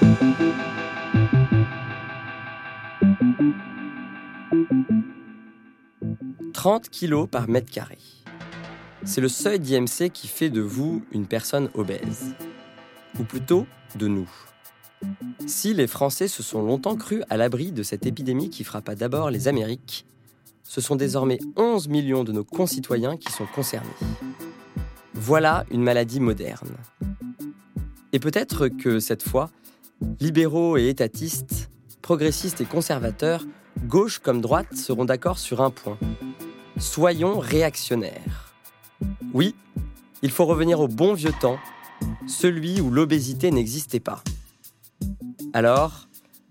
« 30 kilos par mètre carré. C'est le seuil d'IMC qui fait de vous une personne obèse. Ou plutôt, de nous. Si les Français se sont longtemps crus à l'abri de cette épidémie qui frappa d'abord les Amériques, ce sont désormais 11 millions de nos concitoyens qui sont concernés. Voilà une maladie moderne. Et peut-être que cette fois, libéraux et étatistes, progressistes et conservateurs, gauche comme droite seront d'accord sur un point. Soyons réactionnaires. Oui, il faut revenir au bon vieux temps, celui où l'obésité n'existait pas. Alors,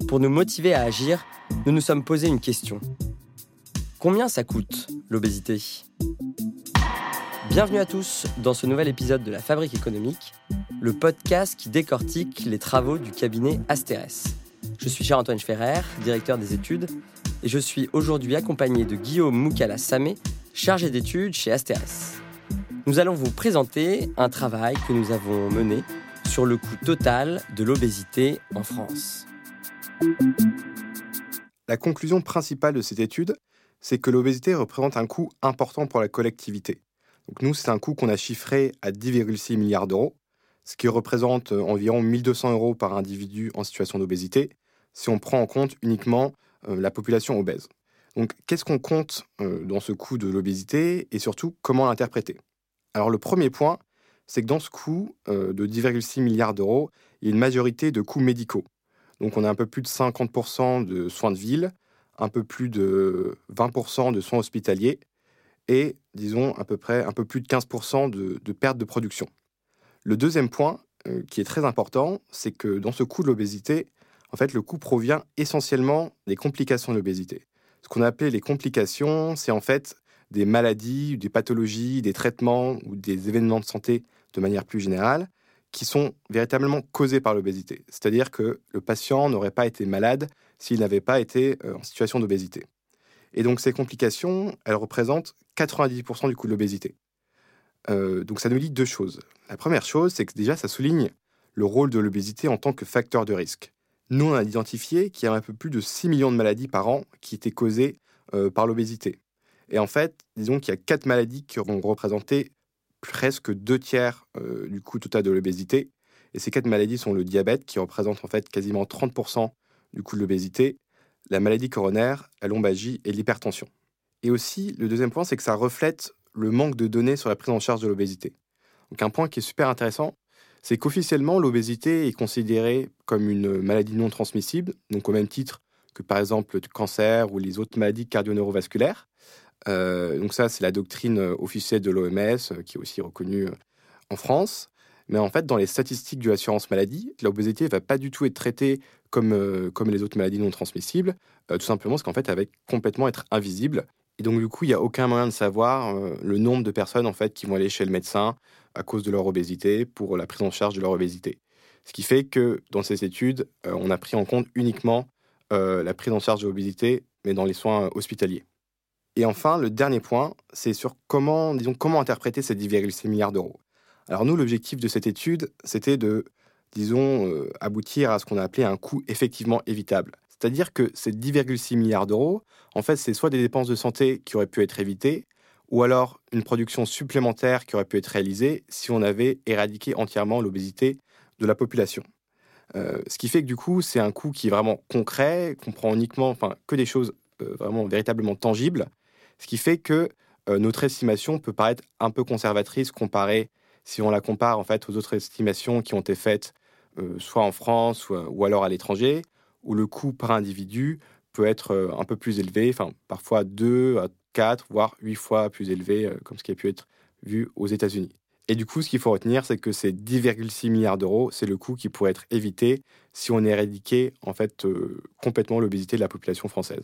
pour nous motiver à agir, nous nous sommes posé une question. Combien ça coûte, l'obésité? Bienvenue à tous dans ce nouvel épisode de La Fabrique économique, le podcast qui décortique les travaux du cabinet Asterès. Je suis Charles-Antoine Ferrer, directeur des études, et je suis aujourd'hui accompagné de Guillaume Moukala-Samé, chargé d'études chez Asterès. Nous allons vous présenter un travail que nous avons mené sur le coût total de l'obésité en France. La conclusion principale de cette étude, c'est que l'obésité représente un coût important pour la collectivité. Nous, c'est un coût qu'on a chiffré à 10,6 milliards d'euros, ce qui représente euh, environ 1200 euros par individu en situation d'obésité, si on prend en compte uniquement euh, la population obèse. Donc qu'est-ce qu'on compte euh, dans ce coût de l'obésité et surtout comment l'interpréter? Alors le premier point, c'est que dans ce coût de 10,6 milliards d'euros, il y a une majorité de coûts médicaux. Donc on a un peu plus de 50% de soins de ville, un peu plus de 20% de soins hospitaliers et, disons, à peu près un peu plus de 15% de, de de production. Le deuxième point, euh, qui est très important, c'est que dans ce coût de l'obésité, en fait, le coût provient essentiellement des complications de l'obésité. Ce qu'on appelle les complications, c'est en fait des maladies, des pathologies, des traitements ou des événements de santé de manière plus générale, qui sont véritablement causés par l'obésité. C'est-à-dire que le patient n'aurait pas été malade s'il n'avait pas été euh, en situation d'obésité. Et donc ces complications, elles représentent 90% du coût de l'obésité. Euh, donc ça nous dit deux choses. La première chose, c'est que déjà ça souligne le rôle de l'obésité en tant que facteur de risque. Nous, on a identifié qu'il y a un peu plus de 6 millions de maladies par an qui étaient causées euh, par l'obésité. Et en fait, disons qu'il y a quatre maladies qui auront représenté presque deux tiers euh, du coût total de l'obésité. Et ces quatre maladies sont le diabète, qui représente en fait quasiment 30% du coût de l'obésité, la maladie coronaire, la lombalgie et l'hypertension. Et aussi, le deuxième point, c'est que ça reflète le manque de données sur la prise en charge de l'obésité. Donc un point qui est super intéressant, c'est qu'officiellement, l'obésité est considérée comme une maladie non transmissible, donc au même titre que par exemple le cancer ou les autres maladies cardio-neurovasculaires. Euh, donc ça, c'est la doctrine euh, officielle de l'OMS, euh, qui est aussi reconnue en France. Mais en fait, dans les statistiques de l'assurance maladie, l'obésité ne va pas du tout être traitée comme, comme les autres maladies non transmissibles, tout simplement parce qu'en fait, elle va complètement être invisible. Et donc, du coup, il n'y a aucun moyen de savoir le nombre de personnes en fait, qui vont aller chez le médecin à cause de leur obésité pour la prise en charge de leur obésité. Ce qui fait que dans ces études, on a pris en compte uniquement la prise en charge de l'obésité, mais dans les soins hospitaliers. Et enfin, le dernier point, c'est sur comment, disons, comment interpréter ces 10,6 milliards d'euros. Alors nous, l'objectif de cette étude, c'était de, disons, euh, aboutir à ce qu'on a appelé un coût effectivement évitable. C'est-à-dire que ces 10,6 milliards d'euros, en fait, c'est soit des dépenses de santé qui auraient pu être évitées, ou alors une production supplémentaire qui aurait pu être réalisée si on avait éradiqué entièrement l'obésité de la population. Euh, ce qui fait que du coup, c'est un coût qui est vraiment concret, qu'on prend uniquement, que des choses euh, vraiment véritablement tangibles, ce qui fait que euh, notre estimation peut paraître un peu conservatrice comparée, si on la compare en fait aux autres estimations qui ont été faites soit en France ou, alors à l'étranger, où le coût par individu peut être euh, un peu plus élevé, enfin parfois 2 à 4, voire 8 fois plus élevé, comme ce qui a pu être vu aux États-Unis. Et du coup, ce qu'il faut retenir, c'est que ces 10,6 milliards d'euros, c'est le coût qui pourrait être évité si on éradiquait en fait complètement l'obésité de la population française.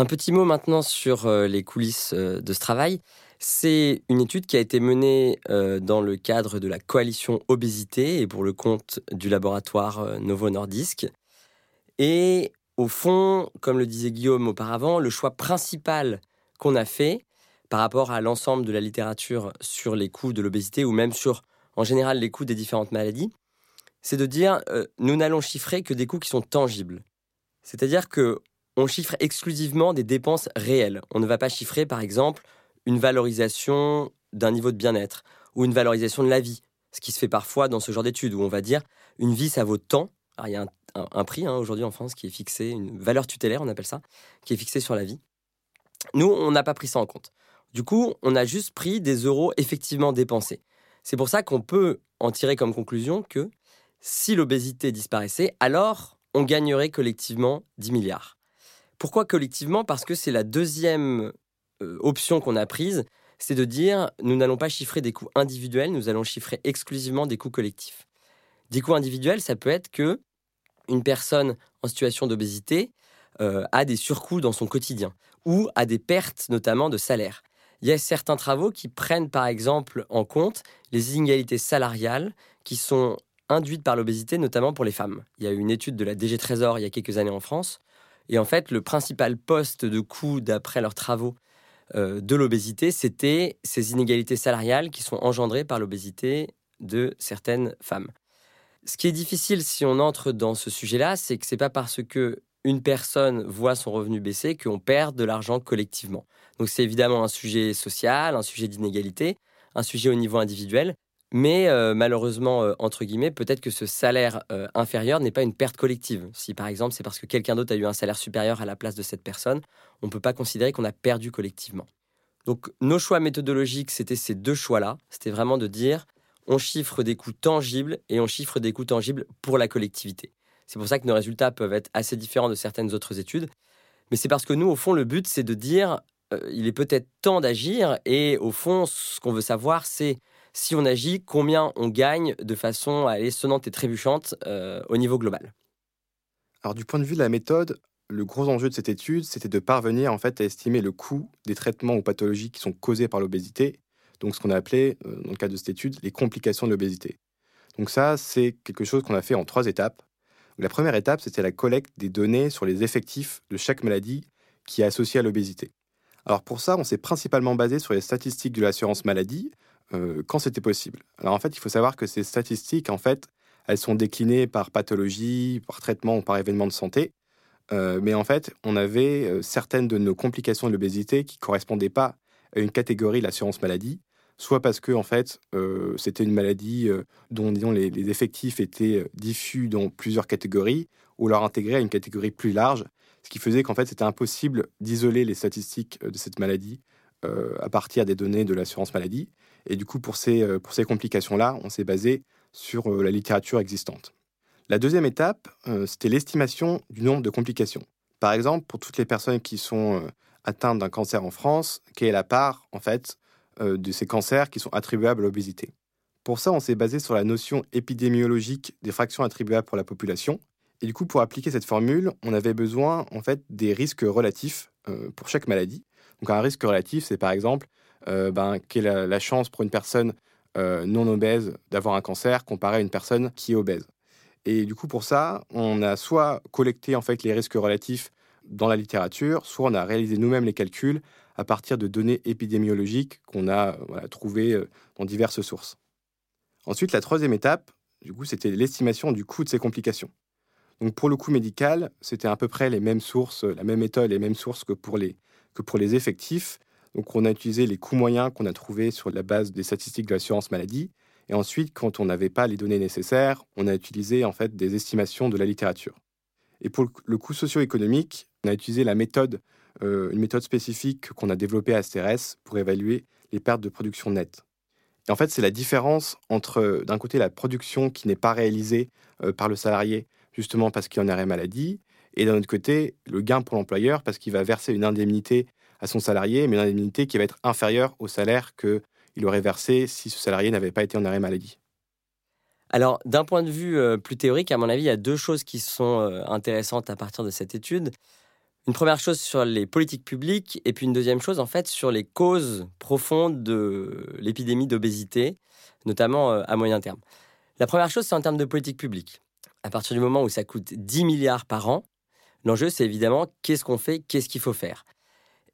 Un petit mot maintenant sur euh, les coulisses euh, de ce travail. C'est une étude qui a été menée euh, dans le cadre de la coalition obésité et pour le compte du laboratoire Novo Nordisk. Et au fond, comme le disait Guillaume auparavant, le choix principal qu'on a fait par rapport à l'ensemble de la littérature sur les coûts de l'obésité ou même sur, en général, les coûts des différentes maladies, c'est de dire euh, nous n'allons chiffrer que des coûts qui sont tangibles. C'est-à-dire que on chiffre exclusivement des dépenses réelles. On ne va pas chiffrer, par exemple, une valorisation d'un niveau de bien-être ou une valorisation de la vie, ce qui se fait parfois dans ce genre d'études où on va dire une vie ça vaut tant. Alors, il y a un, prix hein, aujourd'hui en France qui est fixé, une valeur tutélaire on appelle ça, qui est fixée sur la vie. Nous, on n'a pas pris ça en compte. Du coup, on a juste pris des euros effectivement dépensés. C'est pour ça qu'on peut en tirer comme conclusion que si l'obésité disparaissait, alors on gagnerait collectivement 10 milliards. Pourquoi collectivement? Parce que c'est la deuxième euh, option qu'on a prise, c'est de dire nous n'allons pas chiffrer des coûts individuels, nous allons chiffrer exclusivement des coûts collectifs. Des coûts individuels, ça peut être que une personne en situation d'obésité euh, a des surcoûts dans son quotidien ou a des pertes notamment de salaire. Il y a certains travaux qui prennent par exemple en compte les inégalités salariales qui sont induites par l'obésité, notamment pour les femmes. Il y a eu une étude de la DG Trésor il y a quelques années en France. Et en fait, le principal poste de coût d'après leurs travaux euh, de l'obésité, c'était ces inégalités salariales qui sont engendrées par l'obésité de certaines femmes. Ce qui est difficile si on entre dans ce sujet-là, c'est que c'est pas parce que une personne voit son revenu baisser qu'on perd de l'argent collectivement. Donc c'est évidemment un sujet social, un sujet d'inégalité, un sujet au niveau individuel, mais euh, malheureusement, euh, entre guillemets, peut-être que ce salaire euh, inférieur n'est pas une perte collective. Si par exemple c'est parce que quelqu'un d'autre a eu un salaire supérieur à la place de cette personne, on ne peut pas considérer qu'on a perdu collectivement. Donc nos choix méthodologiques, c'était ces deux choix-là. C'était vraiment de dire, on chiffre des coûts tangibles et on chiffre des coûts tangibles pour la collectivité. C'est pour ça que nos résultats peuvent être assez différents de certaines autres études. Mais c'est parce que nous, au fond, le but, c'est de dire, euh, il est peut-être temps d'agir. Et au fond, ce qu'on veut savoir, c'est si on agit, combien on gagne de façon à aller sonnante et trébuchante euh, au niveau global. Alors du point de vue de la méthode, le gros enjeu de cette étude, c'était de parvenir en fait à estimer le coût des traitements ou pathologies qui sont causées par l'obésité, donc ce qu'on a appelé, euh, dans le cadre de cette étude, les complications de l'obésité. Donc ça, c'est quelque chose qu'on a fait en trois étapes. La première étape, c'était la collecte des données sur les effectifs de chaque maladie qui est associée à l'obésité. Alors pour ça, on s'est principalement basé sur les statistiques de l'assurance maladie euh, quand c'était possible. Alors en fait, il faut savoir que ces statistiques, en fait, elles sont déclinées par pathologie, par traitement ou par événement de santé. Euh, mais en fait, on avait certaines de nos complications de l'obésité qui correspondaient pas à une catégorie de l'assurance maladie, soit parce que en fait, c'était une maladie dont disons, les, effectifs étaient diffus dans plusieurs catégories, ou leur intégrés à une catégorie plus large, ce qui faisait qu'en fait, c'était impossible d'isoler les statistiques de cette maladie euh, à partir des données de l'assurance maladie. Et du coup, pour ces, euh, pour ces complications-là, on s'est basé sur euh, la littérature existante. La deuxième étape, c'était l'estimation du nombre de complications. Par exemple, pour toutes les personnes qui sont atteintes d'un cancer en France, quelle est la part, en fait, de ces cancers qui sont attribuables à l'obésité Pour ça, on s'est basé sur la notion épidémiologique des fractions attribuables pour la population. Et du coup, pour appliquer cette formule, on avait besoin, en fait, des risques relatifs pour chaque maladie. Donc un risque relatif, c'est par exemple euh, ben, quelle est la, chance pour une personne euh, non obèse d'avoir un cancer comparé à une personne qui est obèse. Et du coup, pour ça, on a soit collecté en fait les risques relatifs dans la littérature, soit on a réalisé nous-mêmes les calculs à partir de données épidémiologiques qu'on a voilà, trouvées euh, dans diverses sources. Ensuite, la troisième étape, c'était l'estimation du coût de ces complications. Donc pour le coût médical, c'était à peu près les mêmes sources, la même méthode, les mêmes sources que pour les que pour les effectifs. Donc, on a utilisé les coûts moyens qu'on a trouvés sur la base des statistiques de l'assurance maladie. Et ensuite, quand on n'avait pas les données nécessaires, on a utilisé en fait des estimations de la littérature. Et pour le coût socio-économique, on a utilisé la méthode, euh, une méthode spécifique qu'on a développée à STRS pour évaluer les pertes de production nettes. Et en fait, c'est la différence entre, d'un côté, la production qui n'est pas réalisée euh, par le salarié, justement parce qu'il en arrêt maladie, et d'un autre côté, le gain pour l'employeur parce qu'il va verser une indemnité à son salarié, mais une indemnité qui va être inférieure au salaire qu'il aurait versé si ce salarié n'avait pas été en arrêt maladie. Alors, d'un point de vue euh, plus théorique, à mon avis, il y a deux choses qui sont intéressantes à partir de cette étude. Une première chose sur les politiques publiques, et puis une deuxième chose, en fait, sur les causes profondes de l'épidémie d'obésité, notamment euh, à moyen terme. La première chose, c'est en termes de politique publique. À partir du moment où ça coûte 10 milliards par an, L'enjeu, c'est évidemment qu'est-ce qu'on fait, qu'est-ce qu'il faut faire?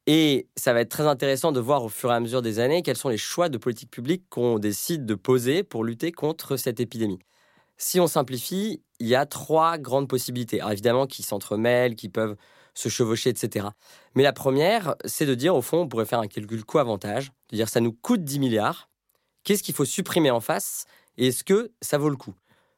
Et ça va être très intéressant de voir au fur et à mesure des années quels sont les choix de politique publique qu'on décide de poser pour lutter contre cette épidémie. Si on simplifie, il y a trois grandes possibilités. Alors évidemment, qui s'entremêlent, qui peuvent se chevaucher, etc. Mais la première, c'est de dire, au fond, on pourrait faire un calcul coût-avantage, de dire ça nous coûte 10 milliards, qu'est-ce qu'il faut supprimer en face, et est-ce que ça vaut le coup?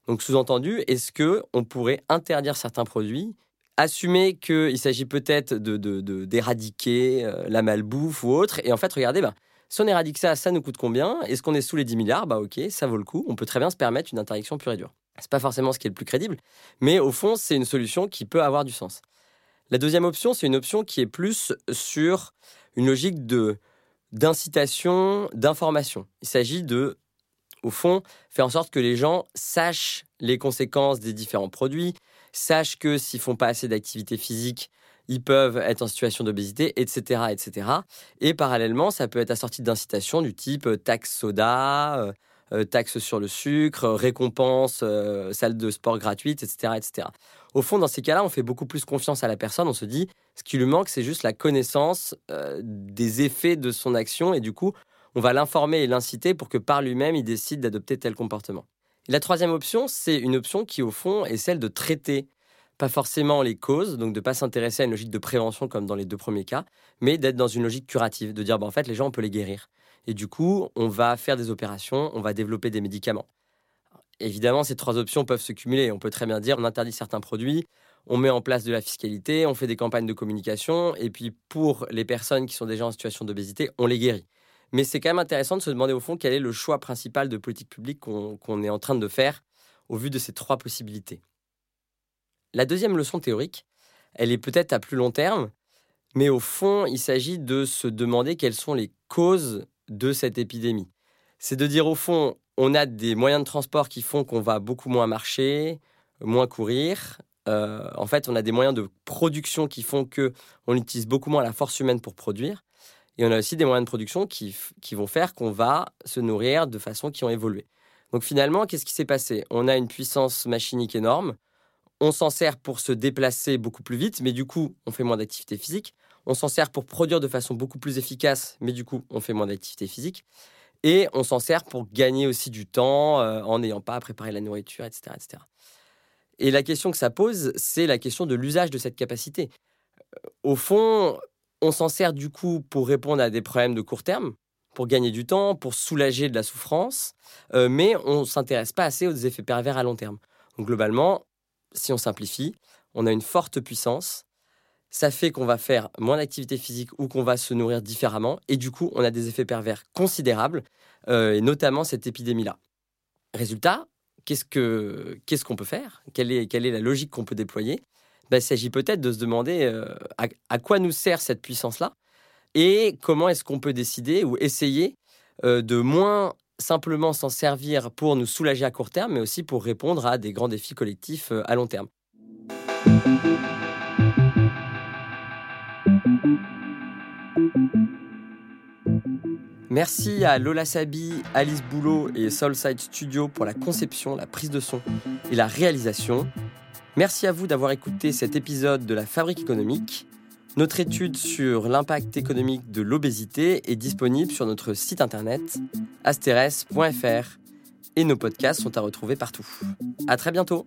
Donc sous-entendu, est-ce que on pourrait interdire certains produits assumer qu'il s'agit peut-être d'éradiquer de, de, la malbouffe ou autre, et en fait, regardez, ben, si on éradique ça, ça nous coûte combien? Est-ce qu'on est sous les 10 milliards? Bah ok, ça vaut le coup. On peut très bien se permettre une interdiction pure et dure. C'est pas forcément ce qui est le plus crédible, mais au fond, c'est une solution qui peut avoir du sens. La deuxième option, c'est une option qui est plus sur une logique d'incitation, d'information. Il s'agit de, au fond, faire en sorte que les gens sachent les conséquences des différents produits, sachent que s'ils font pas assez d'activité physique, ils peuvent être en situation d'obésité, etc., etc. Et parallèlement, ça peut être assorti d'incitations du type euh, taxe soda, euh, euh, taxe sur le sucre, récompense, salle de sport gratuite, etc., etc. Au fond, dans ces cas-là, on fait beaucoup plus confiance à la personne. On se dit, ce qui lui manque, c'est juste la connaissance des effets de son action, et du coup, on va l'informer et l'inciter pour que par lui-même, il décide d'adopter tel comportement. la troisième option, c'est une option qui, au fond, est celle de traiter pas forcément les causes, donc de pas s'intéresser à une logique de prévention comme dans les deux premiers cas, mais d'être dans une logique curative, de dire bah, en fait les gens on peut les guérir. Et du coup, on va faire des opérations, on va développer des médicaments. Évidemment, ces trois options peuvent se cumuler. On peut très bien dire on interdit certains produits, on met en place de la fiscalité, on fait des campagnes de communication, et puis pour les personnes qui sont déjà en situation d'obésité, on les guérit. Mais c'est quand même intéressant de se demander au fond quel est le choix principal de politique publique qu'on est en train de faire au vu de ces trois possibilités. La deuxième leçon théorique, elle est peut-être à plus long terme, mais au fond, il s'agit de se demander quelles sont les causes de cette épidémie. C'est de dire au fond, on a des moyens de transport qui font qu'on va beaucoup moins marcher, moins courir. Euh, en fait, on a des moyens de production qui font que on utilise beaucoup moins la force humaine pour produire. Et on a aussi des moyens de production qui, qui vont faire qu'on va se nourrir de façon qui ont évolué. Donc finalement, qu'est-ce qui s'est passé? On a une puissance machinique énorme on s'en sert pour se déplacer beaucoup plus vite, mais du coup, on fait moins d'activité physique. On s'en sert pour produire de façon beaucoup plus efficace, mais du coup, on fait moins d'activité physique. Et on s'en sert pour gagner aussi du temps euh, en n'ayant pas à préparer la nourriture, etc., etc. Et la question que ça pose, c'est la question de l'usage de cette capacité. Euh, au fond, on s'en sert du coup pour répondre à des problèmes de court terme, pour gagner du temps, pour soulager de la souffrance, euh, mais on ne s'intéresse pas assez aux effets pervers à long terme. Globalement, si on simplifie, on a une forte puissance. Ça fait qu'on va faire moins d'activité physique ou qu'on va se nourrir différemment. Et du coup, on a des effets pervers considérables, euh, et notamment cette épidémie-là. Résultat, qu'est-ce qu'on peut faire? Quelle est, la logique qu'on peut déployer? Ben, Il s'agit peut-être de se demander euh, à, quoi nous sert cette puissance-là? Et comment est-ce qu'on peut décider ou essayer euh, de moins simplement s'en servir pour nous soulager à court terme, mais aussi pour répondre à des grands défis collectifs à long terme? Merci à Lola Sabi, Alice Boulot et Soulside Studio pour la conception, la prise de son et la réalisation. Merci à vous d'avoir écouté cet épisode de la Fabrique économique. Notre étude sur l'impact économique de l'obésité est disponible sur notre site internet asteres.fr et nos podcasts sont à retrouver partout. À très bientôt.